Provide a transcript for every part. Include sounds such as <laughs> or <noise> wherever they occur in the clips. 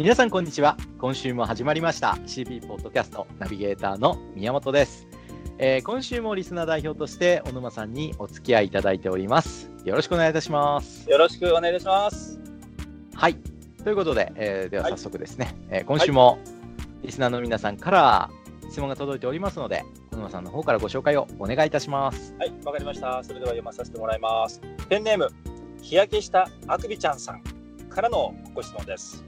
皆さんこんにちは。今週も始まりました。CP ポッドキャストナビゲーターの宮本です、えー今週もリスナー代表として小沼さんにお付き合いいただいております。よろしくお願いいたします。よろしくお願いします。はい。ということで、えーでははい。早速ですね、えー今週もリスナーの皆さんから質問が届いておりますので小沼さんの方からご紹介をお願いいたします。はい、わかりました。それでは読まさせてもらいます。ペンネーム、日焼けしたあくびちゃんさんからのご質問です。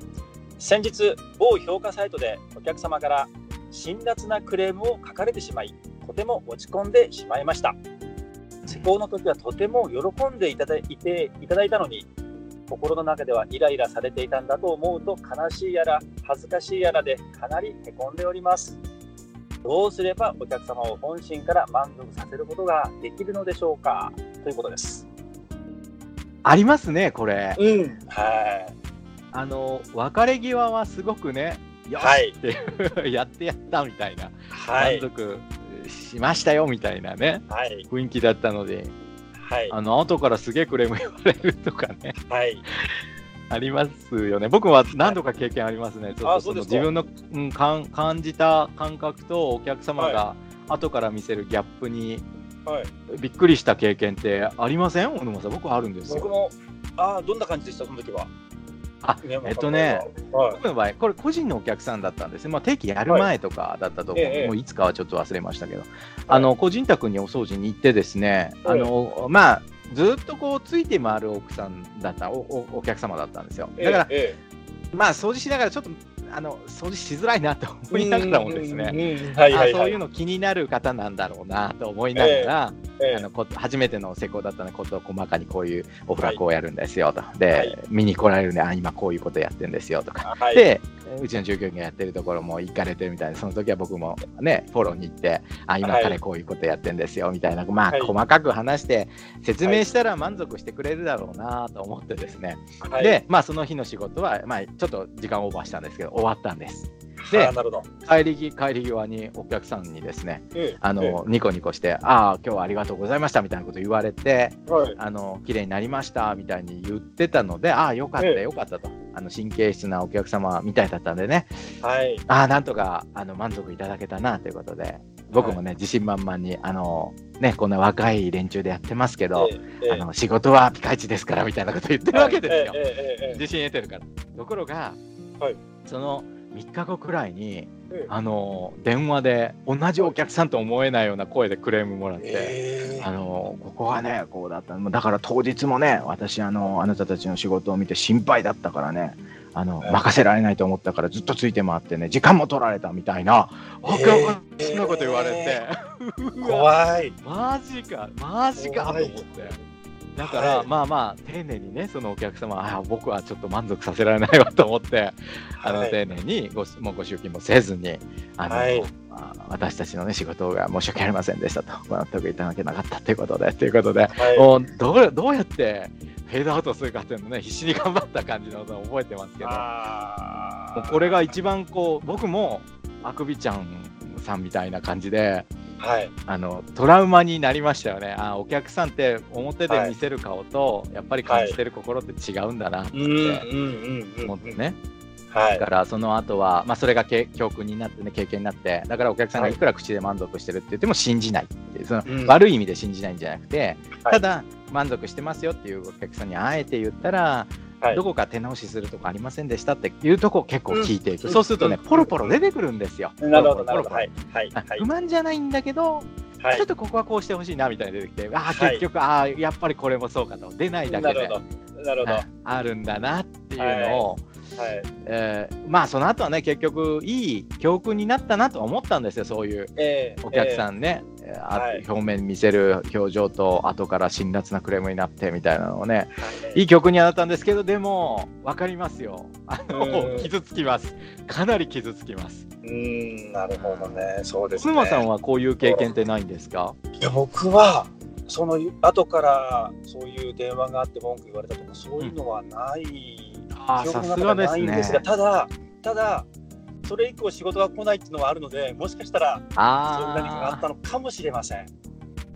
先日、某評価サイトでお客様から辛辣なクレームを書かれてしまい、とても落ち込んでしまいました。施工の時はとても喜んでいただいていただいたのに、心の中ではイライラされていたんだと思うと悲しいやら恥ずかしいやらでかなりへこんでおります。どうすればお客様を本心から満足させることができるのでしょうか？ということです。ありますねこれうん。はい。あの別れ際はすごくねよしはいっていう、<laughs> やってやったみたいなはい。満足しましたよみたいなねはい。雰囲気だったのではい。あの後からすげえクレーム言われるとかねはい。ありますよね僕は何度か経験ありますね、ちょっとその自分の、うん、感感じた感覚とお客様が後から見せるギャップにはい。びっくりした経験ってありません？小沼さん僕あるんですよ僕も、ああ、どんな感じでした、その時は。あえっとね。はい。僕の場合これ個人のお客さんだったんですね、まあ、定期やる前とかだったと思う、ええもういつかはちょっと忘れましたけど、あの個人宅にお掃除に行ってですね、はい。あのまあずっとこうついて回る奥さんだったおおお客様だったんですよ。だから、え。まあ掃除しながらちょっとあの掃除しづらいなとえ思いながらもですね、そういうの気になる方なんだろうなと思いながら、ええ。あのこ初めての施工だったのでことを細かにこういうお風呂はこうやるんですよと、で、はい。見に来られるんであ今こういうことやってるんですよとか、はい。でうちの従業員がやってるところも行かれてるみたいでその時は僕もねフォローに行ってあ今はい。彼こういうことやってんですよみたいな、まあ、はい。細かく話して説明したら満足してくれるだろうなと思ってですね、はい、でまあその日の仕事は、まあ、ちょっと時間オーバーしたんですけど終わったんです。で。帰りぎ帰り際にお客さんにですねええあの、ニコニコして、ああ、今日はありがとうございましたみたいなこと言われて、ええはい。あの綺麗になりましたみたいに言ってたので、ああ、よかった、ええ。よかったと、あの神経質なお客様みたいだったんでね、はい。ああ、なんとかあの満足いただけたなということで、僕もね、自信満々に、あのね、こんな若い連中でやってますけど、えあの仕事はピカイチですからみたいなこと言ってるわけですよ。ええええええ自信得てるから。ところが、はいその3日後くらいに、ええあの電話で同じお客さんと思えないような声でクレームもらって。ええあのここはねこうだった。だから当日もね私あのあなたたちの仕事を見て心配だったからねあのえ任せられないと思ったからずっとついて回ってね時間も取られたみたいな、あえー。そんなこと言われて、怖い。マジかマジかと思って。だから、はい。まあまあ丁寧にねそのお客様あ僕はちょっと満足させられないわと思ってあの、はい丁寧にごもうご集金もせずにあの、はい。まあ私たちのね仕事が申し訳ありませんでしたとご納得いただけなかったということでということで、はい。もうどうどうやってフェードアウトするかっていうのね必死に頑張った感じののを覚えてますけどもうこれが一番こう僕もあくびちゃんさんみたいな感じではい。あのトラウマになりましたよね。あお客さんって表で見せる顔と、やっぱり感じてる心って違うんだなって。思ってね、はい。だ。からその後は、まあ、それがけ教訓になってね経験になってだからお客さんがはい。いくら口で満足してるって言っても信じないっていうその、うん。悪い意味で信じないんじゃなくて、はい。ただ満足してますよっていうお客さんにあえて言ったら、はいどこか手直しするとこありませんでしたっていうとこを結構聞いていく、うんそうするとね、うんポロポロ出てくるんですよ。なるほど、なるほど。はい。はい。不。満じゃないんだけど、はいちょっとここはこうしてほしいなみたいなの出てきて、ああはい結局、ああやっぱりこれもそうかと出ないだけでなるほど。なるほど。はいあるんだなっていうのを、はい。えーまあその後はね結局いい教訓になったなとは思ったんですよそういうええお客さん。んね、えーあはい表面見せる表情と後から辛辣なクレームになってみたいなのをねはいいい曲にはなったんですけどでも分かりますよあうんの傷つきますかなり傷つきますうーん、なるほどね。そうですね。妻さんはこういう経験ってないんですか？いや、僕は、その後からそういう電話があって文句言われたとか、そういうのはない。あーさすがですね。ないんですが、ただ、ただ、それ以降仕事が来ないっていうのはあるので、もしかしたら、そういう何かがああったのかもしれません。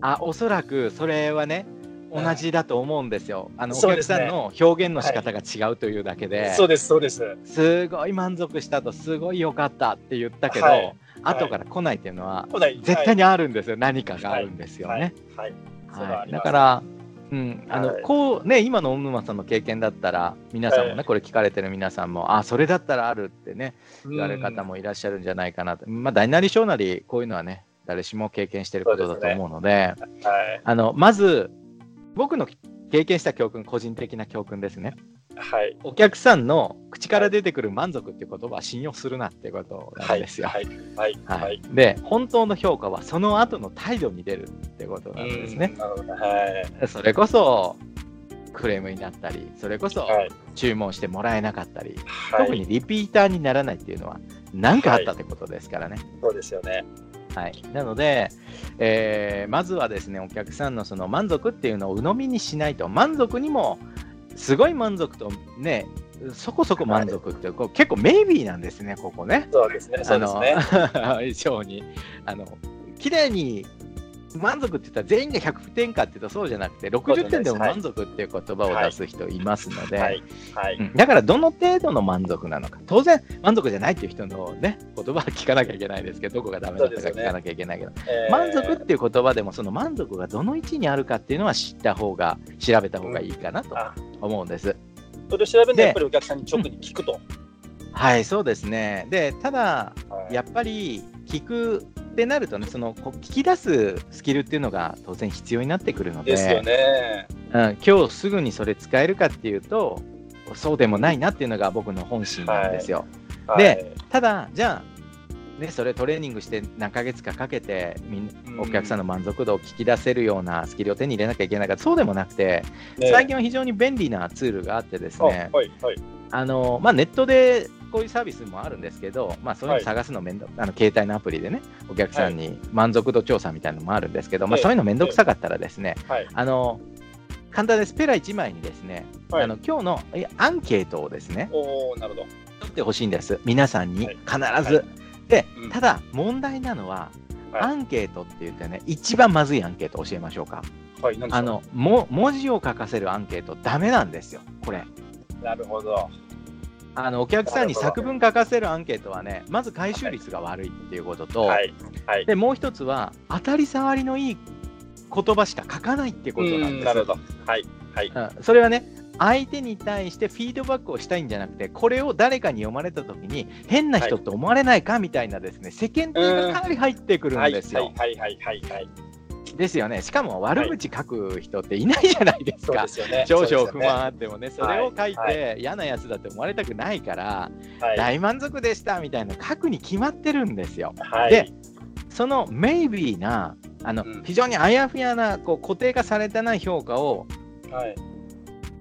あおそらくそれはね同じだと思うんですよ。あのね。客さんの表現の仕方が違うというだけで、そうです、そうです。すごい満足したと、すごい良かったって言ったけど、はい。後から来ないっていうのは、来ない。絶対にあるんですよ、何かがあるんですよね。はい。そうい。ははい、だから、うん、あのはい。こうね、今の小沼さんの経験だったら、皆さんもね、はいこれ聞かれてる皆さんも、あそれだったらあるってね、言われる方うんもいらっしゃるんじゃないかなと、まあ、大なり小なり、こういうのはね、誰しも経験してることだと思うので、はい。あのまず、僕の経験した教訓、個人的な教訓ですね。はい。お客さんの口から出てくる満足っていう言葉は信用するなってことなはい。んですよ。はい。はい。はいはい。で、本当の評価はその後の態度に出るってことなんですねはい。それこそクレームになったり、それこそはい。注文してもらえなかったり、はい。特にリピーターにならないっていうのは何かあったってことですからね。そうですよね。はい、なので、えーまずはですね、お客さんのその満足っていうのを鵜呑みにしないと、満足にもすごい満足とね、そこそこ満足って、こう結構メイビーなんですね、ここね。そうですね。そうですね。にあの <laughs> 綺麗に満足って言ったら全員が100点かって言うとそうじゃなくて60点でも満足っていう言葉を出す人いますので、はい。だからどの程度の満足なのか。当然満足じゃないっていう人のね言葉は聞かなきゃいけないですけどどこがダメだったか聞かなきゃいけないけど、えー。満足っていう言葉でもその満足がどの位置にあるかっていうのは知った方が調べた方がいいかなとあ。思うんです。それを調べるとでやっぱりお客さんに直に聞くと。はいそうですね。でただはい。やっぱり聞くってなるとね、そのこう聞き出すスキルっていうのが当然必要になってくるので、ですよね。うん、今日すぐにそれ使えるかっていうと、そうでもないなっていうのが僕の本心なんですよ。はいで、ただ、じゃあ、ね、それトレーニングして何ヶ月かかけてみんうんお客さんの満足度を聞き出せるようなスキルを手に入れなきゃいけないから、そうでもなくて、ね最近は非常に便利なツールがあってですあね、はい。はい。あのまあ、ネットでこういうサービスもあるんですけど、まあ、そういうの探すの面倒、あの携帯のアプリでね、お客さんに満足度調査みたいなのもあるんですけど、まあ、ええそういうの面倒くさかったらですね、はい。あの簡単です、ペラ1枚にですね、はいあの今日のアンケートをですね、おおなるほど。取ってほしいんです、皆さんにはい必ず。はでうん、ただ、問題なのは、はいアンケートって言ってね、一番まずいアンケート教えましょうか。はい。あのも文字を書かせるアンケート、ダメなんですよ、これ。なるほど。あのお客さんに作文書かせるアンケートはね、まず回収率が悪いっていうことと、はい。はい。でもう一つは、当たり障りのいい言葉しか書かないってことなんですなるほど。はい。はい。うんそれはね、相手に対してフィードバックをしたいんじゃなくて、これを誰かに読まれたときに、変な人と思われないかみたいなですね、世間体がかなり入ってくるはい。んですよ。はい。はい。はい。はい。ですよね。しかも悪口書く人っていないじゃないですか。<laughs> 少々不満あってもね、それを書いはて嫌なやつだって思われたくないから、はい。大満足でしたみたいな書くに決まってるんですよ。はい。でそのメイビーな、あのうん非常にあやふやなこう固定化されてない評価をはい。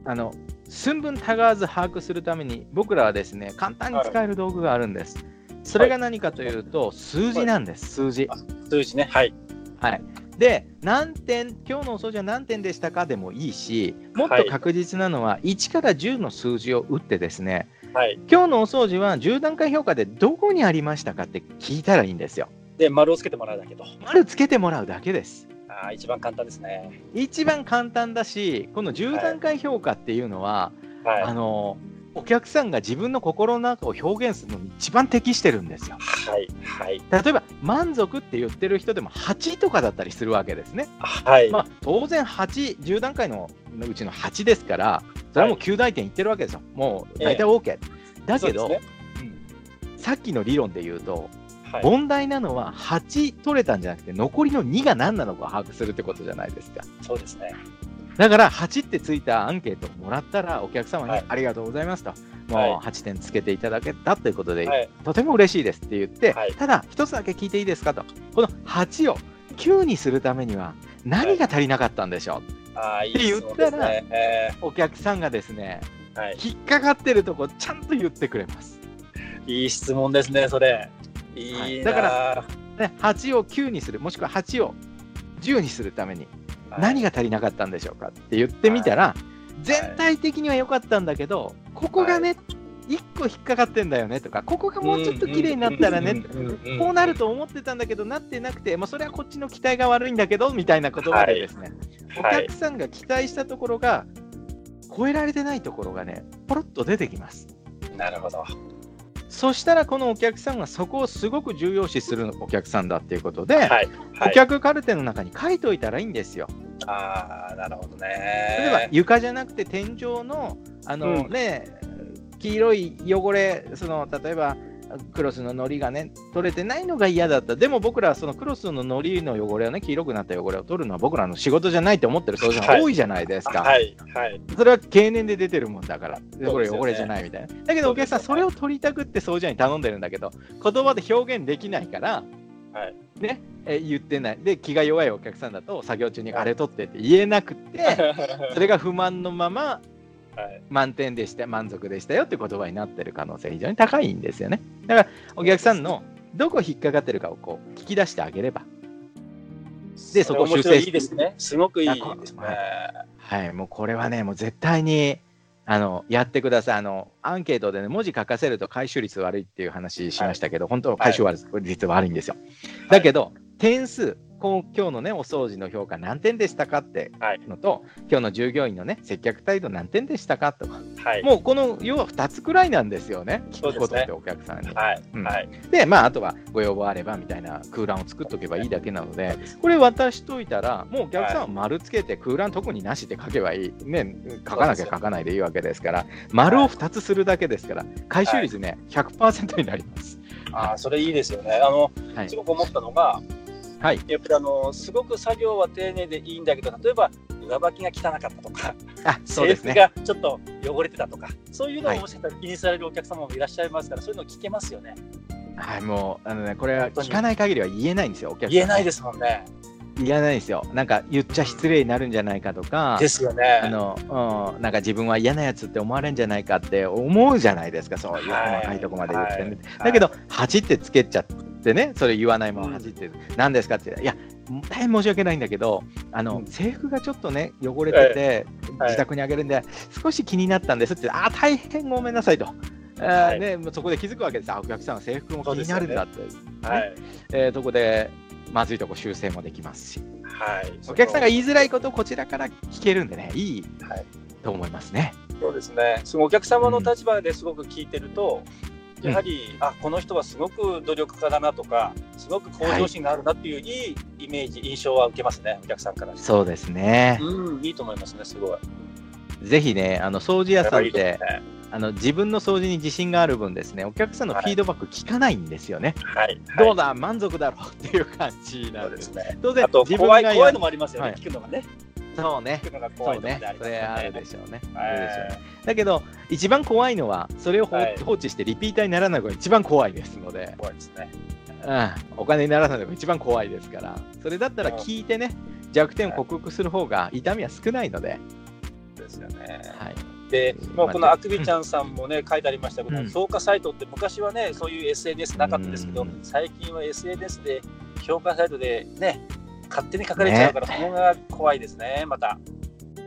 あの寸分たがわず把握するために僕らはですね簡単に使える道具があるんです。それが何かというと、数字なんです、数字。数字ね。はい。はい、で、何点、今日のお掃除は何点でしたかでもいいし、もっと確実なのは、1から10の数字を打ってですね、はい。今日のお掃除は10段階評価でどこにありましたかって聞いたらいいんですよ。で、丸をつけてもらうだけと。丸つけてもらうだけです。ああ、一番簡単ですね。一番簡単だし、この10段階評価っていうのは、はい。あのお客さんが自分の心の中を表現するのに一番適してるんですよ。はい。はい。例えば満足って言ってる人でも8とかだったりするわけですね。はい。まあ、当然8、10段階のうちの8ですから、それはもう9大点いってるわけですよ。もう大体 OK。だけど、そうですねさっきの理論で言うと、はい。問題なのは8取れたんじゃなくて、残りの2が何なのか把握するってことじゃないですか。そうですね。だから8ってついたアンケートをもらったら、お客様にはいありがとうございますと、はいもう8点つけていただけたということで、はい。とても嬉しいですって言って、はいただ、一つだけ聞いていいですかと、この8を9にするためには何が足りなかったんでしょう、ああ、いいって言ったら。えお客さんがですね。引っかかってるとこちゃんと言ってくれます。いい質問ですね、それ。いいな、だかね、8を9にする、もしくは8を10にするためにはい何が足りなかったんでしょうかって言ってみたら、全体的には良かったんだけど、ここがね、1個引っかかってんだよねとか、ここがもうちょっと綺麗になったらね、こうなると思ってたんだけど、なってなくて、まあ、それはこっちの期待が悪いんだけどみたいな言葉でですね、はい、お客さんが期待したところが、超えられてないところがね、ポロッと出てきます。なるほど。そしたらこのお客さんはそこをすごく重要視するお客さんだっていうことで、はい。はい、顧客カルテの中に書いておいたらいいんですよ。ああ、なるほどね。例えば床じゃなくて天井のあの、うん、ね黄色い汚れその例えばクロスの糊がね取れてないのが嫌だった。でも僕らはそのクロスの糊の汚れをね黄色くなった汚れを取るのは僕らの仕事じゃないと思ってる掃除が多いじゃないですか、はい、はい、それは経年で出てるもんだから。これ汚れじゃないみたいな、だけどお客さんそれを取りたくって掃除屋に頼んでるんだけど言葉で表現できないから、はい。ね、え言ってない。で気が弱いお客さんだと作業中にあれ取ってって言えなくて <laughs> それが不満のまま満点でした満足でしたよって言葉になってる可能性非常に高いんですよね。だからお客さんのどこ引っかかってるかをこう聞き出してあげれば。でそこを修正いいですね。すごくいいですね。はい、もうこれはねもう絶対にあのやってください。あのアンケートでね文字書かせると回収率悪いっていう話しましたけど、はい、本当は回収率悪いんですよ、だけど点数今日のねお掃除の評価何点でしたかってのと、はい、今日の従業員のね接客態度何点でしたかとか、はい、もうこの要は2つくらいなんですよね聞くことってお客さんに。はい。うん、でまああとはご要望あればみたいな空欄を作っとけばいいだけなのでこれ渡しといたらもうお客さんは丸つけて空欄特になしで書けばいい、ね、書かなきゃ書かないでいいわけですから丸を2つするだけですから回収率ね100%になります。あそれいいですよね。あの、すごく思ったのがはい、やっぱりあのすごく作業は丁寧でいいんだけど例えば上履きが汚かったとかあそうです、ね、制服がちょっと汚れてたとかそういうのをもしかしたら気にされるお客様もいらっしゃいますから、はい、そういうの聞けますよね。はい、もうあのねこれは聞かない限りは言えないんですよ、お客さん。言えないですもんね。言えないですよ。なんか言っちゃ失礼になるんじゃないかとか、ですよね。あの、うん、なんか自分は嫌なやつって思われるんじゃないかって思うじゃないですか、そういう細かいとこまで言って、ねはい、だけど、8ってつけちゃってね、それ言わないまま8って、何ですかって、いや、大変申し訳ないんだけど、あの、うん、制服がちょっとね、汚れてて、自宅にあげるんで、少し気になったんですって、あ、大変ごめんなさいと。はい、ね、そこで気づくわけです。あ、お客さんは制服も気になるんだって。ね、はい。えー、そこで、まずいとこ修正もできますし、はい、お客さんが言いづらいことをこちらから聞けるんでね、いい、はい、と思いますね。そうですね。そのお客様の立場ですごく聞いてると、うん、やはり、あこの人はすごく努力家だなとか、すごく向上心があるなっていう、い、いイメージ、印象は受けますね、お客さんから。そうですね。うん、いいと思いますね、すごい。ぜひね、あの掃除屋さんって、あの自分の掃除に自信がある分ですね、お客さんのフィードバック聞かないんですよね。はい。どうだ、満足だろうっていう感じなんですね。当然、怖い怖いのもありますよね、聞くのがね。そうね。そうね。それあるでしょうね。だけど、一番怖いのは、それを放置してリピーターにならないのが一番怖いですので。怖いですね。うん、お金にならないのが一番怖いですから、それだったら聞いてね、弱点を克服する方が痛みは少ないので。ですよね。はい。で、もうこのあくびちゃんさんもね、書いてありましたけど、評価サイトって昔はね、そういう SNS なかったですけど、最近は SNS で評価サイトでね、勝手に書かれちゃうから、そこが怖いですね、また。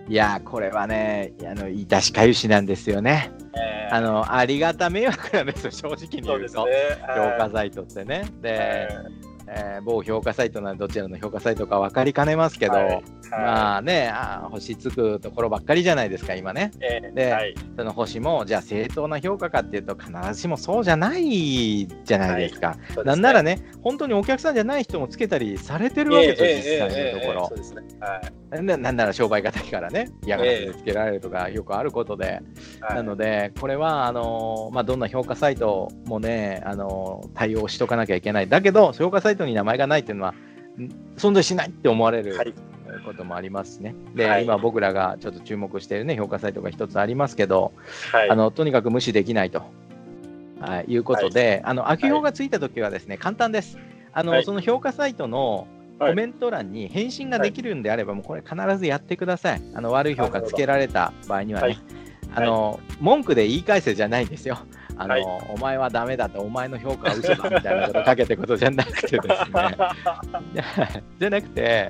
いやこれはね、あの致しかゆしなんですよね。えー、あのありがた迷惑なんですよ、正直に言うと、うね、評価サイトってね。で、えーえー、某評価サイトなどちらの評価サイトか分かりかねますけど、はいはい、まあねあ、星つくところばっかりじゃないですか、今ね。えー、で、はい、その星も、じゃあ正当な評価かっていうと、必ずしもそうじゃないじゃないですか。すね、なんならね、本当にお客さんじゃない人もつけたりされてるわけですよ、実際のところ。なんなら商売敵からね、嫌がらせでつけられるとかよくあることで、なので、これはあの、まあ、どんな評価サイトもね、あの対応しとかなきゃいけない。だけど、評価サイトトに名前がないっていうのは存在しないって思われる、こともありますね。で、はい、今僕らがちょっと注目しているね評価サイトが一つありますけど、はい、あのとにかく無視できないと、はい、いうことで、はい、あの悪評がついたときはですね、簡単です。あの、その評価サイトのコメント欄に返信ができるんであれば、もうこれ必ずやってください。あの悪い評価つけられた場合にはね、あの文句で言い返せじゃないんですよ。あの、はい、お前はダメだと、お前の評価は嘘だみたいなことをかけてことじゃなくてですね。<laughs> じゃなくて、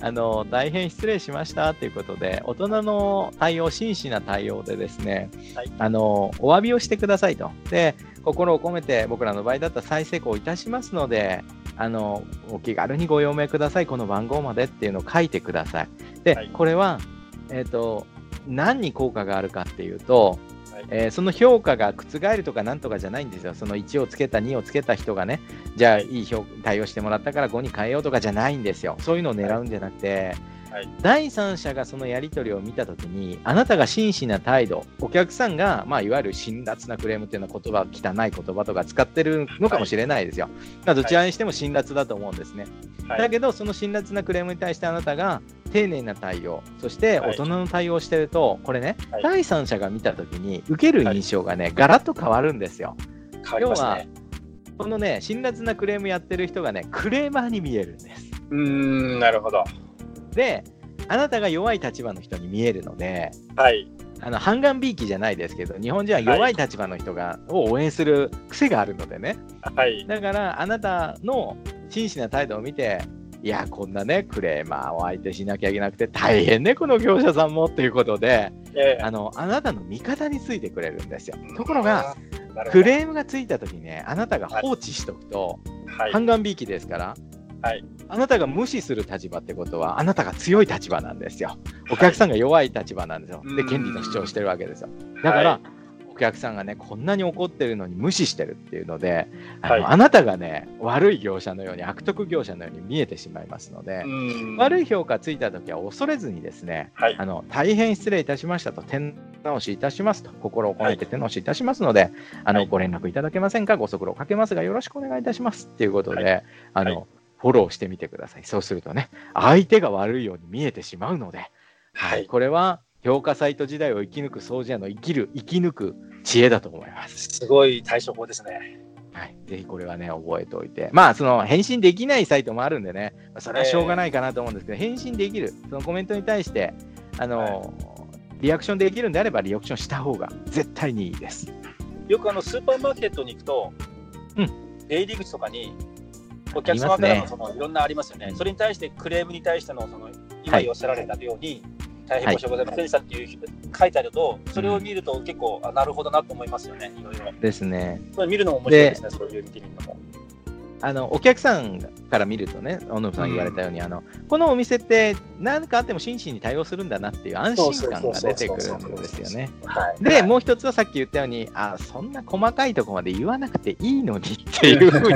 あの大変失礼しましたということで、大人の対応、真摯な対応でですね、はいあのお詫びをしてくださいと。で、心を込めて僕らの場合だったら再成功いたしますので、あのお気軽にご用命ください、この番号までっていうのを書いてください。で、はいこれは、えっ、と、何に効果があるかっていうと、はいえーその評価が覆るとかなんとかじゃないんですよ。その1をつけた、2をつけた人がね、じゃあいいい評対応してもらったから5に変えようとかじゃないんですよ。そういうのを狙うんじゃなくて、はい第三者がそのやり取りを見たときに、あなたが真摯な態度、お客さんが、まあ、いわゆる辛辣なクレームっていうのは言葉、汚い言葉とか使ってるのかもしれないですよ。まあどちらにしても辛辣だと思うんですね。はいだけど、その辛辣なクレームに対してあなたが丁寧な対応、そしてはい大人の対応をしてると、これね、はい第三者が見たときに、受ける印象がね、ガラッと変わるんですよ。変わね。このね、辛辣なクレームやってる人がね、クレーマーに見えるんです。うーん、なるほど。で、あなたが弱い立場の人に見えるので、はい。あの半眼びいきじゃないですけど、日本人は弱い立場の人が、を応援する癖があるのでね。はい。だから、あなたの真摯な態度を見て、いや、こんなね、クレーマーを相手しなきゃいけなくて、大変ね、この業者さんもっていうことで、ええあのあなたの味方についてくれるんですよ。ところが、、クレームがついたときにね、あなたが放置しとくと、はい。半眼びいきですから、はい。あなたが無視する立場ってことは、あなたが強い立場なんですよ。お客さんが弱い立場なんですよ。で、うん権利の主張をしてるわけですよ。だから、はお客さんがね、こんなに怒ってるのに無視してるっていうので、あのはい。あなたがね、悪い業者のように、悪徳業者のように見えてしまいますので、うん。悪い評価ついたときは恐れずにですね、はい。あの大変失礼いたしましたと、手直しいたしますと、心を込めて手直しいたしますので、あのはいご連絡いただけませんか、ご足労かけますが、よろしくお願いいたしますっていうことで、はあのはいフォローしてみてください。そうするとね、相手が悪いように見えてしまうので、はい。これは評価サイト時代を生き抜く掃除屋の生きる、生き抜く知恵だと思います。すごい対処法ですね。はい、ぜひこれはね、覚えておいて。まあ、その返信できないサイトもあるんでね、まあそれはしょうがないかなと思うんですけど、返信できる、そのコメントに対して、あの、リアクションできるんであれば、リアクションした方が絶対にいいです。よくあのスーパーマーケットに行くと、うん出入り口とかにお客様からのそのいろんなありますよねうんそれに対してクレームに対してのその今はいおっしゃられたように、大変申し訳ございませんでしたっていう書いてあると、それを見ると結構、あなるほどなと思いますよね、いろいろ。ですね。それ見るのも面白いですね、そういう見てみるのも。あのお客さんから見るとね、小野さん言われたように、あのこのお店って何かあっても真摯に対応するんだなっていう安心感が出てくるんですよね。はい、で、もう一つはさっき言ったように、あそんな細かいところまで言わなくていいのにっていうふうに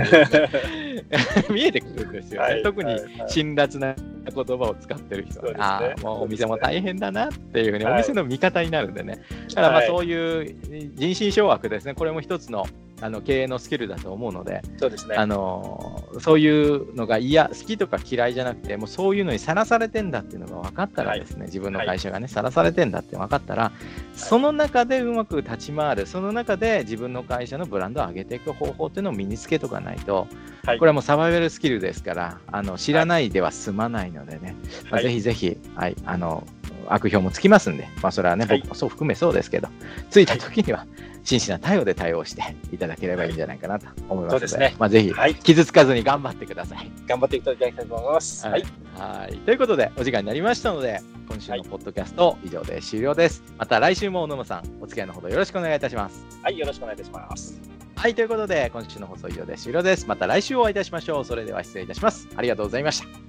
<laughs> 見えてくるんですよね。はい。特にはい。はい。辛辣な言葉を使ってる人は、ね。ああ、もうお店も大変だなっていうふうに、はい。お店の味方になるんでね。だからまあはい。そういう人心掌握ですね、これも一つのあの経営のスキルだと思うので、そうですね。あのそういうのが嫌、好きとか嫌いじゃなくて、もうそういうのにさらされてんだっていうのが分かったらですね、自分の会社がね、さらされてんだって分かったら、その中でうまく立ち回る、その中で自分の会社のブランドを上げていく方法っていうのを身につけとかないと、はい。これはもうサバイバルスキルですから、あの知らないでは済まないのでね、まあ、はいぜひぜひ、はい、あの悪評もつきますんで、まあ、それはね、はい僕もそう含めそうですけど、ついた時には真摯な対応で対応していただければいいんじゃないかなと思いますので、そうですねまあ、ぜひはい、傷つかずに頑張ってください。頑張っていただきたいと思います。はい。はいということで、お時間になりましたので、今週のポッドキャスト、以上で終了です。また来週も小野間さん、お付き合いのほどよろしくお願いいたします。はい、よろしくお願いいたします。はい、ということで、今週の放送以上で終了です。また来週お会いいたしましょう。それでは失礼いたします。ありがとうございました。